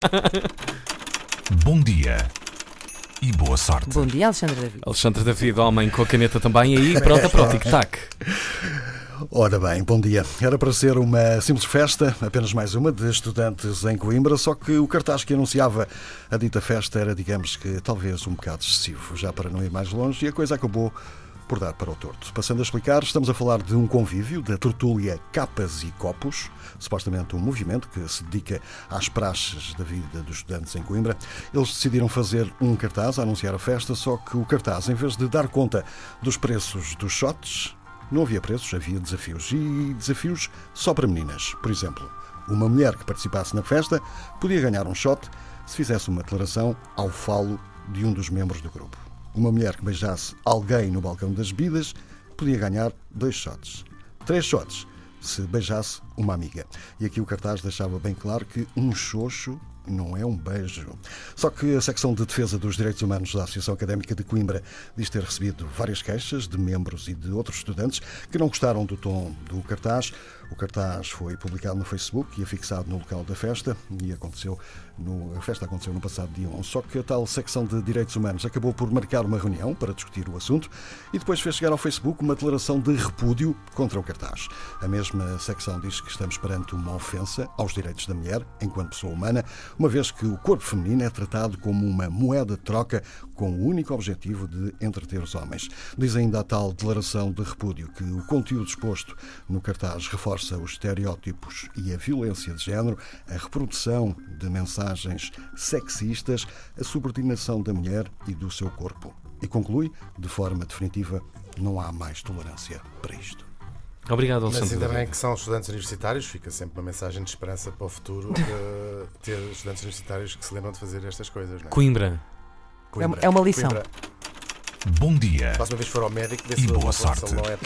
Bom dia e boa sorte. Bom dia, Alexandre David. Alexandre David, homem com a caneta também aí, pronto, para o tic-tac. Ora bem, bom dia. Era para ser uma simples festa, apenas mais uma, de estudantes em Coimbra, só que o cartaz que anunciava a dita festa era, digamos que, talvez um bocado excessivo, já para não ir mais longe, e a coisa acabou por dar para o torto. Passando a explicar, estamos a falar de um convívio da tertúlia Capas e Copos, supostamente um movimento que se dedica às praxes da vida dos estudantes em Coimbra. Eles decidiram fazer um cartaz a anunciar a festa, só que o cartaz, em vez de dar conta dos preços dos shots, não havia preços, havia desafios. E desafios só para meninas. Por exemplo, uma mulher que participasse na festa podia ganhar um shot se fizesse uma declaração ao falo de um dos membros do grupo. Uma mulher que beijasse alguém no balcão das bebidas podia ganhar dois shots. Três shots se beijasse uma amiga. E aqui o cartaz deixava bem claro que um xoxo não é um beijo. Só que a secção de defesa dos direitos humanos da Associação Académica de Coimbra diz ter recebido várias queixas de membros e de outros estudantes que não gostaram do tom do cartaz. O cartaz foi publicado no Facebook e afixado no local da festa e aconteceu no, a festa aconteceu no passado dia 11. Só que a tal secção de direitos humanos acabou por marcar uma reunião para discutir o assunto e depois fez chegar ao Facebook uma declaração de repúdio contra o cartaz. A mesma secção diz que estamos perante uma ofensa aos direitos da mulher enquanto pessoa humana, uma vez que o corpo feminino é tratado como uma moeda de troca com o único objetivo de entreter os homens. Diz ainda a tal declaração de repúdio que o conteúdo exposto no cartaz reforça os estereótipos e a violência de género, a reprodução de mensagens sexistas, a subordinação da mulher e do seu corpo. E conclui, de forma definitiva, não há mais tolerância para isto. Obrigado, Mas Alexandre ainda bem que são estudantes universitários, fica sempre uma mensagem de esperança para o futuro ter estudantes universitários que se lembram de fazer estas coisas. Não é? Coimbra. É uma- é uma lição. Coimbra. Bom dia Próxima vez for ao médico, vê E se boa a população sorte. não é